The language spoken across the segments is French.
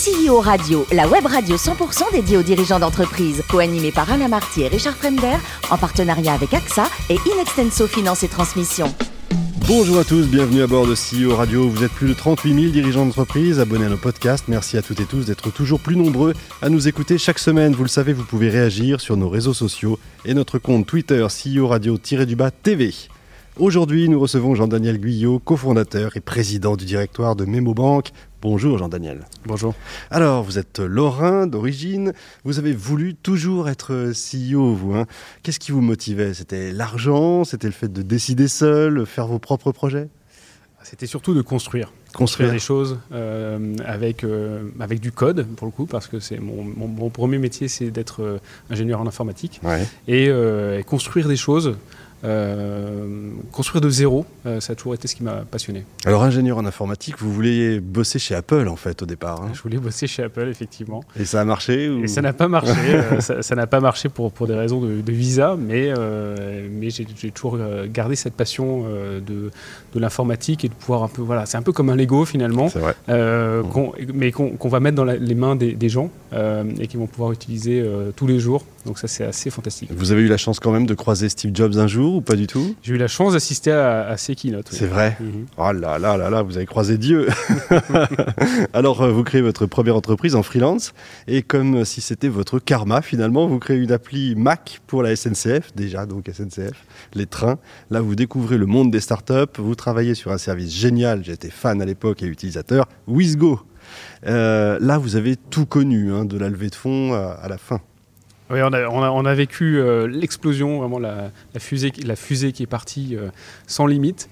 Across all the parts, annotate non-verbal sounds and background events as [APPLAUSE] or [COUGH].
CEO Radio, la web radio 100% dédiée aux dirigeants d'entreprise, co-animée par Alain Marty et Richard Fremder, en partenariat avec AXA et Inextenso Finance et Transmission. Bonjour à tous, bienvenue à bord de CEO Radio. Vous êtes plus de 38 000 dirigeants d'entreprise abonnés à nos podcasts. Merci à toutes et tous d'être toujours plus nombreux à nous écouter chaque semaine. Vous le savez, vous pouvez réagir sur nos réseaux sociaux et notre compte Twitter CEO Radio-du-bas TV. Aujourd'hui, nous recevons Jean-Daniel Guyot, cofondateur et président du directoire de MemoBank. Bonjour Jean-Daniel. Bonjour. Alors, vous êtes lorrain d'origine, vous avez voulu toujours être CEO, vous. Hein. Qu'est-ce qui vous motivait? C'était l'argent? C'était le fait de décider seul, faire vos propres projets? C'était surtout de construire. Construire, des choses euh, avec, euh, avec du code, pour le coup, parce que c'est mon, mon, premier métier, c'est d'être euh, ingénieur en informatique. Et, et, construire des choses euh, construire de zéro, euh, ça a toujours été ce qui m'a passionné. Alors ingénieur en informatique, vous vouliez bosser chez Apple en fait au départ. Hein Je voulais bosser chez Apple effectivement. Et ça a marché Et ça n'a pas marché. [LAUGHS] Euh, ça n'a pas marché pour, pour des raisons de, visa, mais, mais j'ai toujours gardé cette passion de, de l'informatique et de pouvoir un peu voilà, c'est un peu comme un Lego finalement, vrai. mais qu'on va mettre dans les mains des, des gens et qui vont pouvoir utiliser tous les jours. Donc ça c'est assez fantastique. Vous avez eu la chance quand même de croiser Steve Jobs un jour ou pas du tout? J'ai eu la chance d'assister à, à, ses keynotes. C'est vrai? Mhm. Oh là là là là, vous avez croisé Dieu [LAUGHS] Alors euh, vous créez votre première entreprise en freelance et comme si c'était votre karma finalement, vous créez une appli Mac pour la SNCF, déjà donc SNCF, les trains. Là vous découvrez le monde des startups, vous travaillez sur un service génial, j'étais fan à l'époque et utilisateur, WizGo. Euh, là vous avez tout connu, hein, de la levée de fonds à la fin. Oui, on a, vécu euh, l'explosion, vraiment la, fusée, qui est partie euh, sans limite.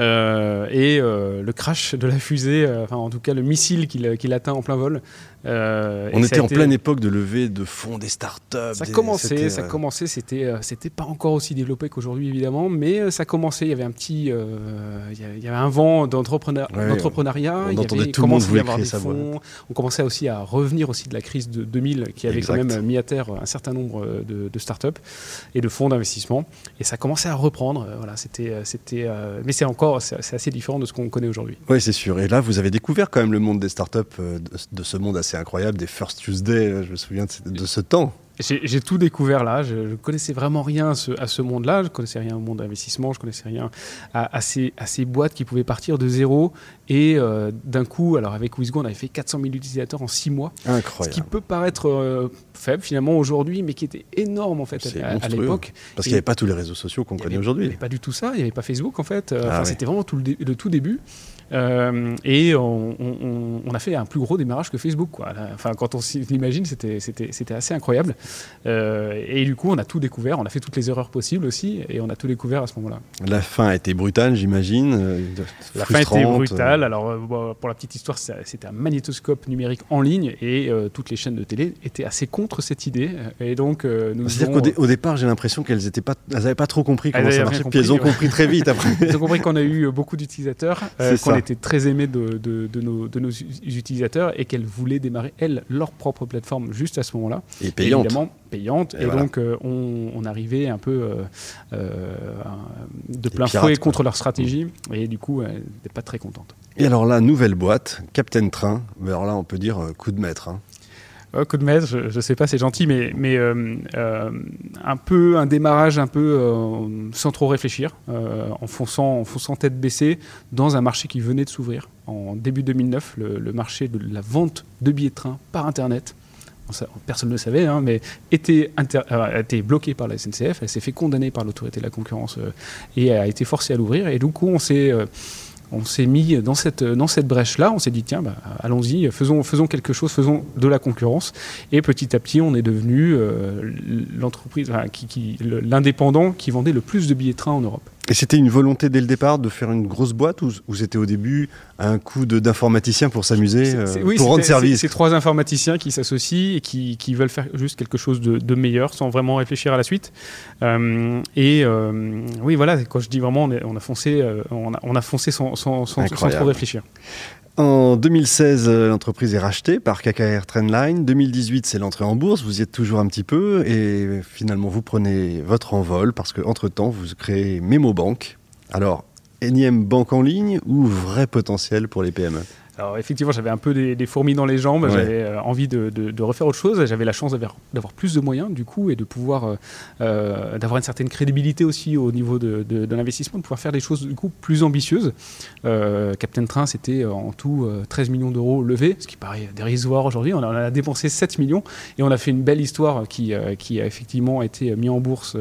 Euh, et le crash de la fusée, enfin en tout cas le missile qui atteint en plein vol, euh, on était en pleine époque de levée de fonds des startups. Ça commençait, ça euh, commençait. C'était, euh, c'était pas encore aussi développé qu'aujourd'hui évidemment, mais ça commençait. Il y avait un petit, il y avait un vent d'entrepreneuriat. on entendait tout le monde voulait créer sa fonds. On commençait aussi à revenir aussi de la crise de 2000 qui avait quand même mis à terre un certain nombre de, de startups et de fonds d'investissement. Et ça commençait à reprendre. Voilà, c'était, c'était, mais c'est encore, c'est assez différent de ce qu'on connaît aujourd'hui. Oui, c'est sûr. Et là, vous avez découvert quand même le monde des startups, de ce monde assez c'est incroyable, des First Tuesday, euh, je me souviens de, ce temps. J'ai tout découvert là. Je ne connaissais vraiment rien à ce, monde-là. Je ne connaissais rien au monde d'investissement. Je ne connaissais rien à, ces, boîtes qui pouvaient partir de zéro. Et euh, d'un coup, alors avec WizGo, on avait fait 400 000 utilisateurs en six mois. Incroyable. Ce qui peut paraître euh, faible finalement aujourd'hui, mais qui était énorme en fait à, l'époque. Parce qu'il n'y avait pas tous les réseaux sociaux qu'on connaît aujourd'hui. Il n'y avait pas du tout ça. Il n'y avait pas Facebook en fait. Ah c'était vraiment tout le, le tout début. Euh, et on, a fait un plus gros démarrage que Facebook. Quoi. Enfin, quand on s'imagine, c'était assez incroyable. Euh, et du coup, on a tout découvert, on a fait toutes les erreurs possibles aussi, et on a tout découvert à ce moment-là. La fin a été brutale, j'imagine. Euh, la fin a été brutale. Alors, pour la petite histoire, c'était un magnétoscope numérique en ligne, et toutes les chaînes de télé étaient assez contre cette idée. Et donc, nous. C'est-à-dire qu'au départ, j'ai l'impression qu'elles n'avaient pas, pas trop compris comment ça marchait, puis elles ont compris très vite après. [LAUGHS] Elles ont compris qu'on a eu beaucoup d'utilisateurs, qu'on était très aimé de, de, nos, de, nos, utilisateurs et qu'elles voulaient démarrer, elles, leur propre plateforme juste à ce moment-là. Et payante. évidemment, payante. Et, donc, euh, on, arrivait un peu euh, euh, de plein fouet contre leur stratégie. Et du coup, elles n'étaient pas très contentes. Et alors là, nouvelle boîte, Captain Train. Alors là, on peut dire coup de maître. Hein. Oh, coup de maître, je, ne sais pas, c'est gentil, mais, euh, euh, un peu un démarrage un peu euh, sans trop réfléchir, en, fonçant, en fonçant tête baissée dans un marché qui venait de s'ouvrir. En début 2009, le, marché de la vente de billets de train par Internet, personne ne le savait, hein, mais était, bloqué par la SNCF, elle s'est fait condamner par l'autorité de la concurrence et a été forcée à l'ouvrir. Et du coup, on s'est on s'est mis dans cette, brèche-là, on s'est dit, tiens, bah, allons-y, faisons, faisons quelque chose, faisons de la concurrence. Et petit à petit, on est devenu euh, l'entreprise, l'indépendant qui vendait le plus de billets de train en Europe. Et c'était une volonté dès le départ de faire une grosse boîte ou, c'était au début un coup d'informaticien pour s'amuser, euh, pour rendre service C'est trois informaticiens qui s'associent et qui, qui, veulent faire juste quelque chose de, de, meilleur sans vraiment réfléchir à la suite. Euh, et euh, oui, voilà, quand je dis vraiment, on, a foncé, on a, on a foncé sans, sans, sans, sans trop réfléchir. En 2016, euh, l'entreprise est rachetée par KKR Trendline. 2018, c'est l'entrée en bourse. Vous y êtes toujours un petit peu et finalement, vous prenez votre envol parce qu'entre-temps, vous créez MemoBank. Alors, énième banque en ligne ou vrai potentiel pour les PME Alors effectivement, j'avais un peu des, fourmis dans les jambes, j'avais euh, envie de, refaire autre chose, j'avais la chance d'avoir plus de moyens du coup et de pouvoir euh, euh, d'avoir une certaine crédibilité aussi au niveau de, l'investissement, de pouvoir faire des choses du coup plus ambitieuses. Captain Train, c'était en tout 13 millions d'euros levés, ce qui paraît dérisoire aujourd'hui. On, on, a dépensé 7 millions et on a fait une belle histoire qui, qui a effectivement été mis en bourse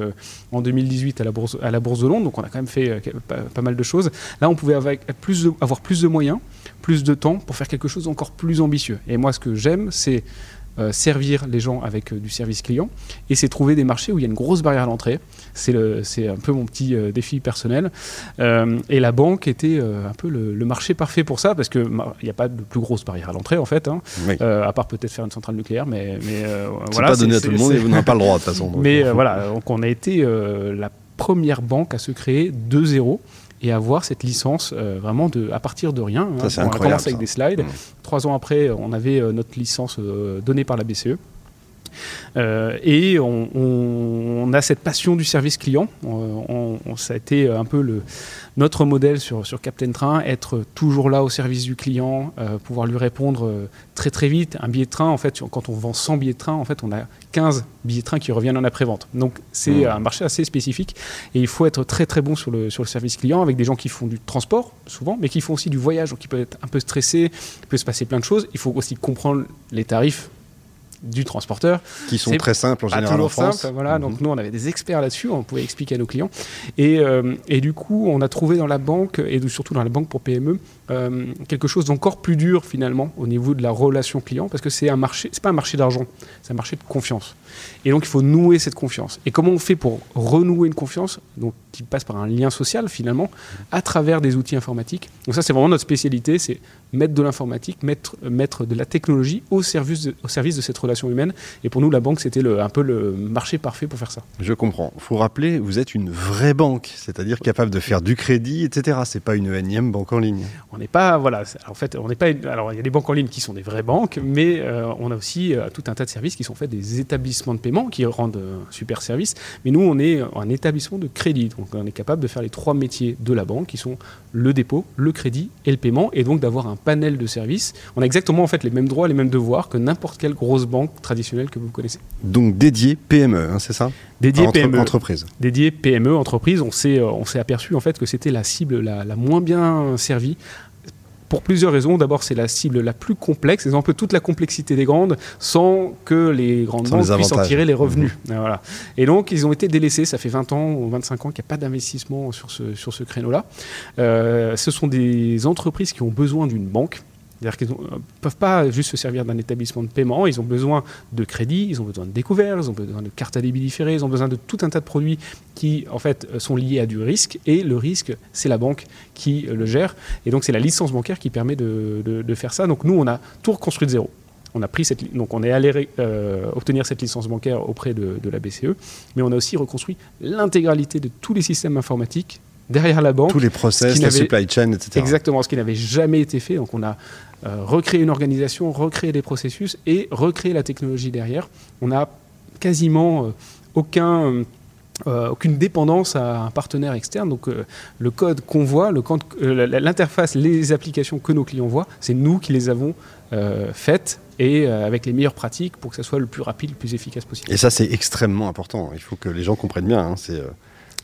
en 2018 à la bourse, à la bourse de Londres. Donc on a quand même fait pas, mal de choses. Là, on pouvait avoir plus avoir plus de moyens, plus de temps pour faire quelque chose d'encore plus ambitieux. Et moi, ce que j'aime, c'est euh, servir les gens avec euh, du service client et c'est trouver des marchés où il y a une grosse barrière à l'entrée. C'est un peu mon petit euh, défi personnel. et la banque était un peu le, marché parfait pour ça parce qu'il n'y a pas de plus grosse barrière à l'entrée en fait, hein. à part peut-être faire une centrale nucléaire. Mais, mais voilà. pas donné à tout le monde et vous n'avez pas le droit de toute façon. [LAUGHS] mais voilà, donc on a été la première banque à se créer de zéro et avoir cette licence euh, vraiment de, à partir de rien. Hein. on a commencé avec des slides. Mmh. Trois ans après, on avait euh, notre licence euh, donnée par la BCE. Et on, a cette passion du service client. On, ça a été un peu le, notre modèle sur, sur Captain Train, être toujours là au service du client, pouvoir lui répondre très très vite. Un billet de train, en fait, quand on vend 100 billets de train, en fait, on a 15 billets de train qui reviennent en après-vente. Donc c'est mmh. un marché assez spécifique et il faut être très très bon sur le, sur le service client avec des gens qui font du transport souvent, mais qui font aussi du voyage, donc qui peuvent être un peu stressés, il peut se passer plein de choses. Il faut aussi comprendre les tarifs du transporteur. Qui sont très simples en général en France. Simple, voilà. Donc mhm. nous, on avait des experts là-dessus, on pouvait expliquer à nos clients. Et, euh, et, du coup, on a trouvé dans la banque, et surtout dans la banque pour PME, euh, quelque chose d'encore plus dur finalement au niveau de la relation client, parce que c'est un marché, c'est pas un marché d'argent, c'est un marché de confiance. Et donc il faut nouer cette confiance. Et comment on fait pour renouer une confiance donc, qui passe par un lien social finalement, à travers des outils informatiques? Donc ça c'est vraiment notre spécialité, c'est mettre de l'informatique, mettre, mettre de la technologie au service, de, au service de cette relation humaine. Et pour nous, la banque, c'était un peu le marché parfait pour faire ça. Je comprends. Il faut rappeler, vous êtes une vraie banque, c'est-à-dire capable de faire du crédit, etc. C'est pas une énième banque en ligne. On n'est pas, voilà, en fait, on n'est pas. alors, il y a des banques en ligne qui sont des vraies banques, mais euh, on a aussi euh, tout un tas de services qui sont faits des établissements de paiement qui rendent un euh, super service. Mais nous, on est un établissement de crédit, donc on est capable de faire les trois métiers de la banque, qui sont le dépôt, le crédit et le paiement, et donc d'avoir un panel de services. On a exactement en fait les mêmes droits, les mêmes devoirs que n'importe quelle grosse banque traditionnelle que vous connaissez. Donc dédié PME, hein, c'est ça? Dédié PME. Entreprise. Dédié PME, entreprise. On s'est, euh, on s'est aperçu en fait que c'était la cible la, la moins bien servie pour plusieurs raisons. D'abord, c'est la cible la plus complexe. Ils ont un peu toute la complexité des grandes sans que les grandes banques puissent en tirer les revenus. Mmh. Voilà. Et donc, ils ont été délaissés. Ça fait 20 ans ou 25 ans qu'il n'y a pas d'investissement sur ce, sur ce créneau-là. Euh, ce sont des entreprises qui ont besoin d'une banque c'est-à-dire qu'ils ne euh, peuvent pas juste se servir d'un établissement de paiement, ils ont besoin de crédit, ils ont besoin de découvert, ils ont besoin de cartes à débit différées, ils ont besoin de tout un tas de produits qui en fait euh, sont liés à du risque et le risque c'est la banque qui euh, le gère et donc c'est la licence bancaire qui permet de, de, faire ça. Donc nous on a tout reconstruit de zéro. On a pris cette, donc on est allé obtenir cette licence bancaire auprès de, de, la BCE, mais on a aussi reconstruit l'intégralité de tous les systèmes informatiques derrière la banque. Tous les process, la supply chain, etc. Exactement, ce qui n'avait jamais été fait. Donc on a recréer une organisation, recréer des processus et recréer la technologie derrière. On n'a quasiment euh. Euh, aucune dépendance à un partenaire externe. Donc le code qu'on voit, l'interface, les applications que nos clients voient, c'est nous qui les avons faites et avec les meilleures pratiques pour que ça soit le plus rapide, le plus efficace possible. Et ça, c'est extrêmement important. Il faut que les gens comprennent bien. Hein. c'est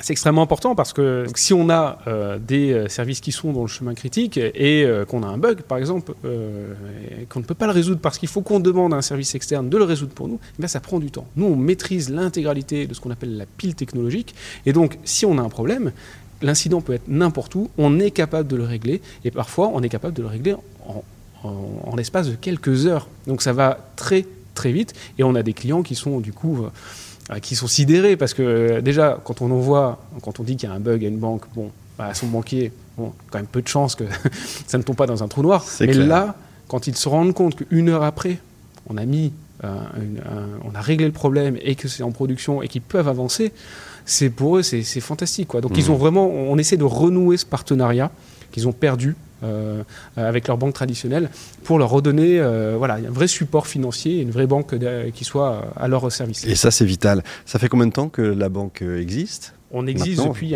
c'est extrêmement important parce que si on a euh, des euh, services qui sont dans le chemin critique et euh, qu'on a un bug, par exemple, qu'on ne peut pas le résoudre parce qu'il faut qu'on demande à un service externe de le résoudre pour nous, eh ça prend du temps. Nous, on maîtrise l'intégralité de ce qu'on appelle la pile technologique. Et donc, si on a un problème, l'incident peut être n'importe où, on est capable de le régler. Et parfois, on est capable de le régler en, en l'espace de quelques heures. Donc, ça va très, très vite. Et on a des clients qui sont, du coup qui sont sidérés parce que euh, déjà, quand on envoie, quand on dit qu'il y a un bug à une banque, bon, bah, à son banquier, bon, quand même peu de chances que [LAUGHS] ça ne tombe pas dans un trou noir. Mais là, quand ils se rendent compte qu'une heure après, on a mis, euh, on a réglé le problème et que c'est en production et qu'ils peuvent avancer, c'est pour eux, c'est fantastique. Quoi. Donc ils mmh. ont vraiment, on essaie de renouer ce partenariat qu'ils ont perdu avec leurs banques traditionnelles pour leur redonner voilà, un vrai support financier et une vraie banque qui soit à leur service. Et ça, c'est vital. Ça fait combien de temps que la banque existe? On existe depuis,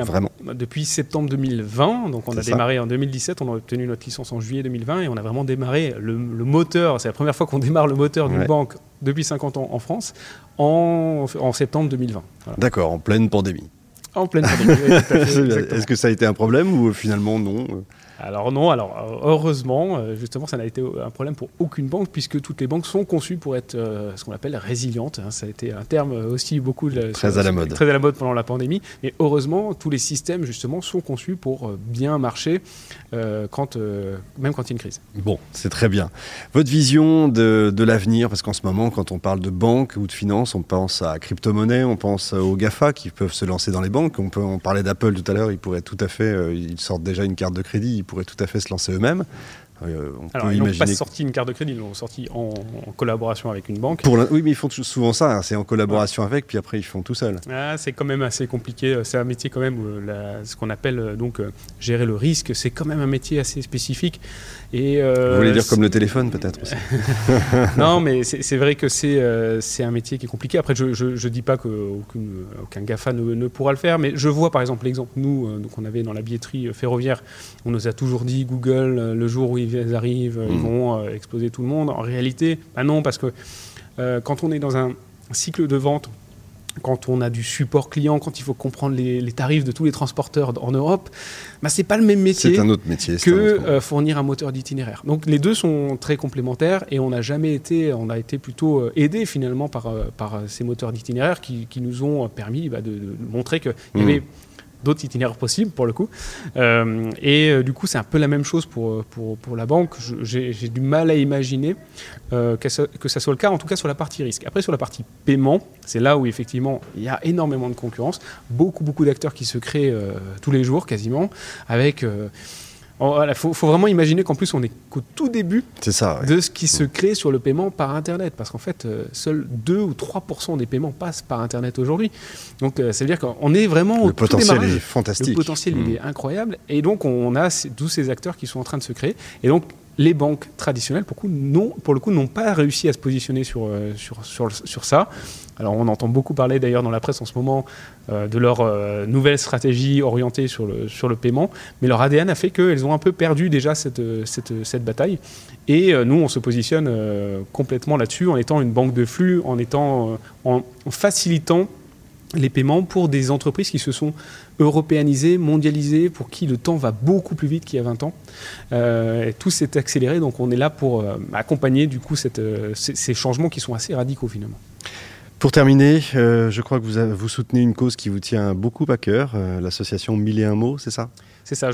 depuis septembre 2020, donc on a démarré en 2017, on a obtenu notre licence en juillet 2020 et on a vraiment démarré le, moteur, c'est la première fois qu'on démarre le moteur d'une banque depuis 50 ans en France, en, septembre 2020. D'accord, en pleine pandémie. En pleine pandémie. [LAUGHS] Est-ce que ça a été un problème ou finalement non alors non, alors heureusement, euh, justement, ça n'a été un problème pour aucune banque puisque toutes les banques sont conçues pour être euh, ce qu'on appelle résilientes. Hein. Ça a été un terme aussi beaucoup très à la mode, très à la mode pendant la pandémie. Mais heureusement, tous les systèmes justement sont conçus pour euh, bien marcher quand, même quand il y a une crise. Bon, c'est très bien. Votre vision de, de l'avenir, parce qu'en ce moment, quand on parle de banque ou de finance, on pense à crypto-monnaie, on pense aux Gafa qui peuvent se lancer dans les banques. On peut en parler d'Apple tout à l'heure, ils pourraient tout à fait, ils sortent déjà une carte de crédit pourraient tout à fait se lancer eux-mêmes. Euh, Alors, ils n'ont pas sorti une carte de crédit, ils l'ont sorti en, collaboration avec une banque. Pour oui, mais ils font souvent ça, hein. c'est en collaboration avec, puis après ils font tout seuls. Ah, c'est quand même assez compliqué, c'est un métier quand même, où ce qu'on appelle euh, donc euh, gérer le risque, c'est quand même un métier assez spécifique. Et, Vous voulez dire comme le téléphone peut-être [LAUGHS] Non, mais c'est vrai que c'est un métier qui est compliqué. Après, je ne dis pas qu'aucun GAFA ne, ne, pourra le faire, mais je vois par exemple l'exemple, nous, donc on avait dans la billetterie ferroviaire, on nous a toujours dit Google, le jour où ils ils arrivent, ils mm. vont euh, exploser tout le monde. En réalité, bah non, parce que euh, quand on est dans un cycle de vente, quand on a du support client, quand il faut comprendre les, tarifs de tous les transporteurs en Europe, bah, c'est pas le même métier, un autre métier que euh, fournir un moteur d'itinéraire. Donc les deux sont très complémentaires et on n'a jamais été, on a été plutôt aidé finalement par, par ces moteurs d'itinéraire qui, qui, nous ont permis bah, de, montrer qu'il y mm. avait d'autres itinéraires possibles pour le coup. Euh, et euh, du coup, c'est un peu la même chose pour, euh, pour, pour la banque. J'ai du mal à imaginer que, ça, que, ça, soit le cas, en tout cas sur la partie risque. Après, sur la partie paiement, c'est là où effectivement il y a énormément de concurrence, beaucoup, beaucoup d'acteurs qui se créent tous les jours quasiment, avec il faut, vraiment imaginer qu'en plus, on est qu'au tout début de ce qui se crée sur le paiement par Internet. Parce qu'en fait, euh, seuls 2 ou 3% des paiements passent par Internet aujourd'hui. Donc, euh, ça veut dire qu'on est vraiment au Le potentiel est fantastique. Le potentiel, il mm. est incroyable. Et donc, on a tous ces acteurs qui sont en train de se créer. Et donc, les banques traditionnelles, pour, pour le coup, n'ont pas réussi à se positionner sur, euh, sur, sur, sur, ça. Alors, on entend beaucoup parler d'ailleurs dans la presse en ce moment euh, de leur euh, nouvelle stratégie orientée sur le, sur le paiement, mais leur ADN a fait qu'elles ont un peu perdu déjà cette, cette, cette bataille. Et nous, on se positionne complètement là-dessus en étant une banque de flux, en, étant, en facilitant les paiements pour des entreprises qui se sont européanisées, mondialisées, pour qui le temps va beaucoup plus vite qu'il y a 20 ans. Euh, tout s'est accéléré, donc on est là pour euh, accompagner du coup euh, ces changements qui sont assez radicaux finalement. Pour terminer, je crois que vous, vous, soutenez une cause qui vous tient beaucoup à cœur, l'association Mille et un mots, c'est ça? C'est ça,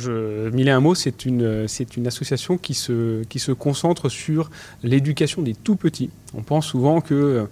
Mille et un mots, c'est une, c'est une association qui se, qui se concentre sur l'éducation des tout petits. On pense souvent que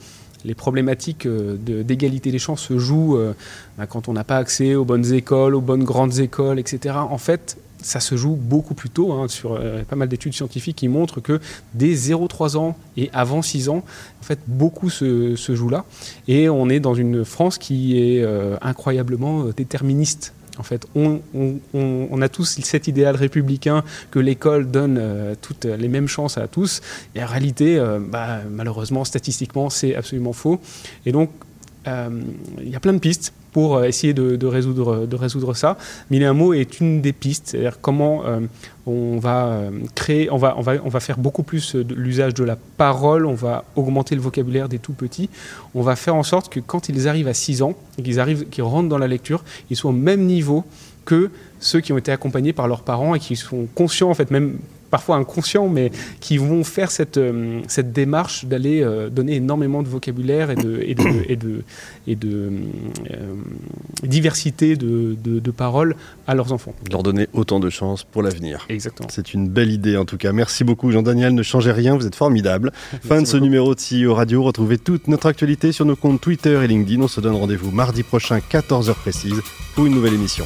les problématiques euh, d'égalité des chances se jouent euh, bah, quand on n'a pas accès aux bonnes écoles, aux bonnes grandes écoles, etc. En fait, ça se joue beaucoup plus tôt. Hein, sur euh, pas mal d'études scientifiques qui montrent que dès 0-3 ans et avant 6 ans, en fait, beaucoup se, se joue là. Et on est dans une France qui est incroyablement déterministe en fait, on, a tous cet idéal républicain que l'école donne euh, toutes les mêmes chances à tous. Et en réalité, euh, bah, malheureusement, statistiquement, c'est absolument faux. Et donc, euh, il y a plein de pistes pour euh, essayer de, résoudre, ça. Mille est une des pistes, c'est-à-dire comment euh, on va euh, créer, on va, on va, on va faire beaucoup plus l'usage de la parole, on va augmenter le vocabulaire des tout petits, on va faire en sorte que quand ils arrivent à 6 ans qu'ils arrivent, qu'ils rentrent dans la lecture, ils soient au même niveau que ceux qui ont été accompagnés par leurs parents et qui sont conscients, en fait, même parfois inconscients, mais qui vont faire cette, euh, cette démarche d'aller euh, donner énormément de vocabulaire et de, et de, et de, et de euh, diversité de, de, paroles à leurs enfants. Leur donner autant de chances pour l'avenir. Exactement. C'est une belle idée en tout cas. Merci beaucoup Jean-Daniel, ne changez rien, vous êtes formidable. [LAUGHS] fin de ce numéro de CEO Radio. Retrouvez toute notre actualité sur nos comptes Twitter et LinkedIn. On se donne rendez-vous mardi prochain, 14h précise, pour une nouvelle émission.